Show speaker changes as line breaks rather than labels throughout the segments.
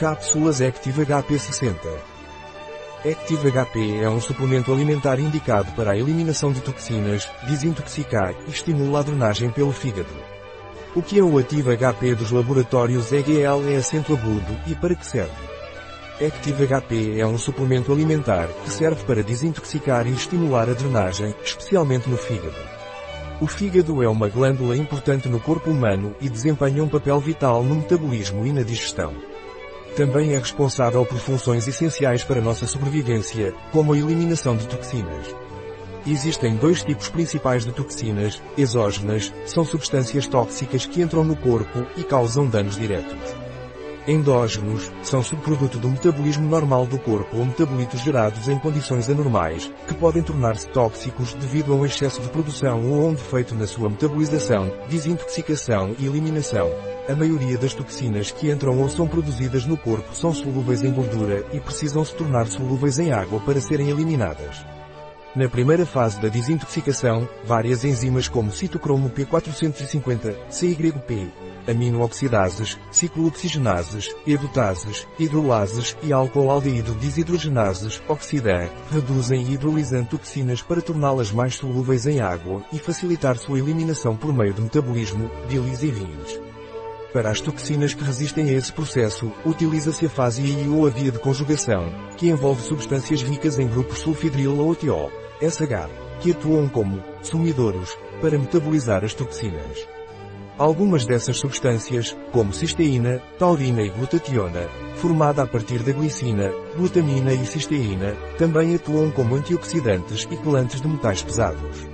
Cápsulas Active HP 60 Active HP é um suplemento alimentar indicado para a eliminação de toxinas, desintoxicar e estimula a drenagem pelo fígado. O que é o Active HP dos laboratórios EGL é acento agudo e para que serve? Active HP é um suplemento alimentar que serve para desintoxicar e estimular a drenagem, especialmente no fígado. O fígado é uma glândula importante no corpo humano e desempenha um papel vital no metabolismo e na digestão. Também é responsável por funções essenciais para nossa sobrevivência, como a eliminação de toxinas. Existem dois tipos principais de toxinas, exógenas, são substâncias tóxicas que entram no corpo e causam danos diretos. Endógenos, são subproduto do metabolismo normal do corpo ou metabolitos gerados em condições anormais, que podem tornar-se tóxicos devido a um excesso de produção ou a um defeito na sua metabolização, desintoxicação e eliminação. A maioria das toxinas que entram ou são produzidas no corpo são solúveis em gordura e precisam se tornar solúveis em água para serem eliminadas. Na primeira fase da desintoxicação, várias enzimas como citocromo P450, CYP, aminooxidases, ciclooxigenases, edutases, hidrolases e álcool-aldeído desidrogenases, oxidam, reduzem e hidrolisam toxinas para torná-las mais solúveis em água e facilitar sua eliminação por meio de metabolismo, bilis e vinhos. Para as toxinas que resistem a esse processo, utiliza-se a fase I ou a via de conjugação, que envolve substâncias ricas em grupos sulfidril ou tiol, SH, que atuam como sumidouros para metabolizar as toxinas. Algumas dessas substâncias, como cisteína, taurina e glutationa, formada a partir da glicina, glutamina e cisteína, também atuam como antioxidantes e quelantes de metais pesados.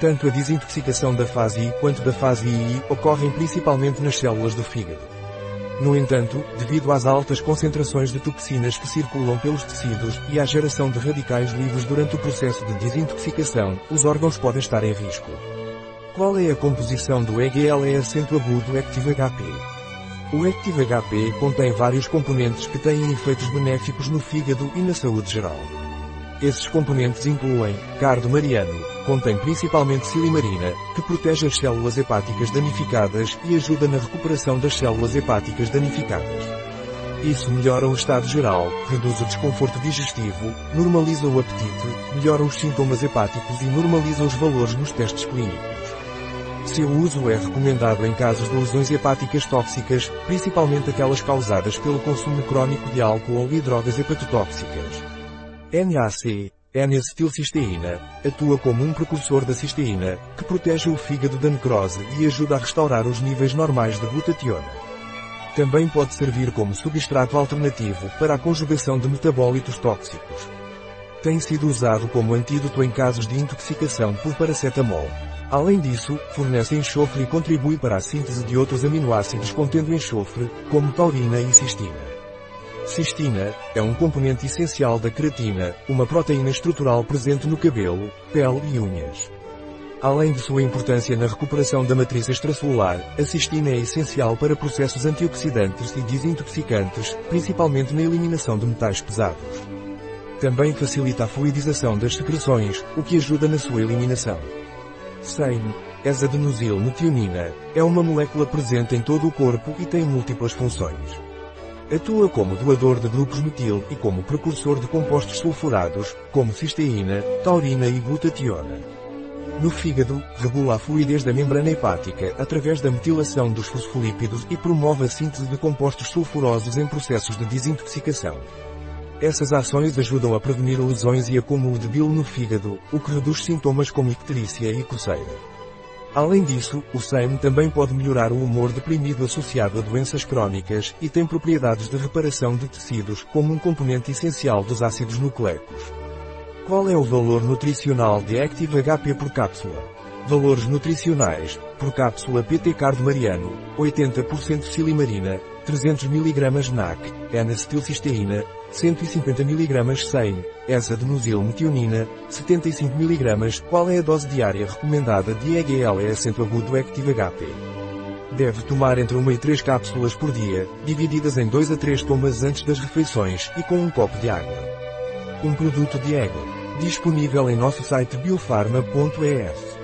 Tanto a desintoxicação da fase I quanto da fase II ocorrem principalmente nas células do fígado. No entanto, devido às altas concentrações de toxinas que circulam pelos tecidos e à geração de radicais livres durante o processo de desintoxicação, os órgãos podem estar em risco. Qual é a composição do EGL acento agudo Active HP? O Active HP contém vários componentes que têm efeitos benéficos no fígado e na saúde geral. Esses componentes incluem cardo mariano, contém principalmente silimarina, que protege as células hepáticas danificadas e ajuda na recuperação das células hepáticas danificadas. Isso melhora o estado geral, reduz o desconforto digestivo, normaliza o apetite, melhora os sintomas hepáticos e normaliza os valores nos testes clínicos. Seu uso é recomendado em casos de lesões hepáticas tóxicas, principalmente aquelas causadas pelo consumo crónico de álcool e drogas hepatotóxicas. NAC, N-acetilcisteína, atua como um precursor da cisteína, que protege o fígado da necrose e ajuda a restaurar os níveis normais de glutationa. Também pode servir como substrato alternativo para a conjugação de metabólitos tóxicos. Tem sido usado como antídoto em casos de intoxicação por paracetamol. Além disso, fornece enxofre e contribui para a síntese de outros aminoácidos contendo enxofre, como taurina e cistina. Cistina é um componente essencial da creatina, uma proteína estrutural presente no cabelo, pele e unhas. Além de sua importância na recuperação da matriz extracelular, a cistina é essencial para processos antioxidantes e desintoxicantes, principalmente na eliminação de metais pesados. Também facilita a fluidização das secreções, o que ajuda na sua eliminação. SAME, S-adenosilmetionina, é uma molécula presente em todo o corpo e tem múltiplas funções. Atua como doador de grupos metil e como precursor de compostos sulfurados, como cisteína, taurina e glutationa. No fígado, regula a fluidez da membrana hepática através da metilação dos fosfolípidos e promove a síntese de compostos sulfurosos em processos de desintoxicação. Essas ações ajudam a prevenir lesões e acúmulo de bile no fígado, o que reduz sintomas como icterícia e coceira. Além disso, o SEM também pode melhorar o humor deprimido associado a doenças crónicas e tem propriedades de reparação de tecidos como um componente essencial dos ácidos nucleicos. Qual é o valor nutricional de Active HP por cápsula? Valores nutricionais, por cápsula PT Cardo Mariano, 80% silimarina, 300 mg NAC, N-acetilcisteína, 150 mg 100, S-adenosilmetionina, 75 mg. Qual é a dose diária recomendada de EGL acento agudo Active HP? Deve tomar entre 1 e 3 cápsulas por dia, divididas em 2 a 3 tomas antes das refeições e com um copo de água. Um produto de Ego. Disponível em nosso site biofarma.es.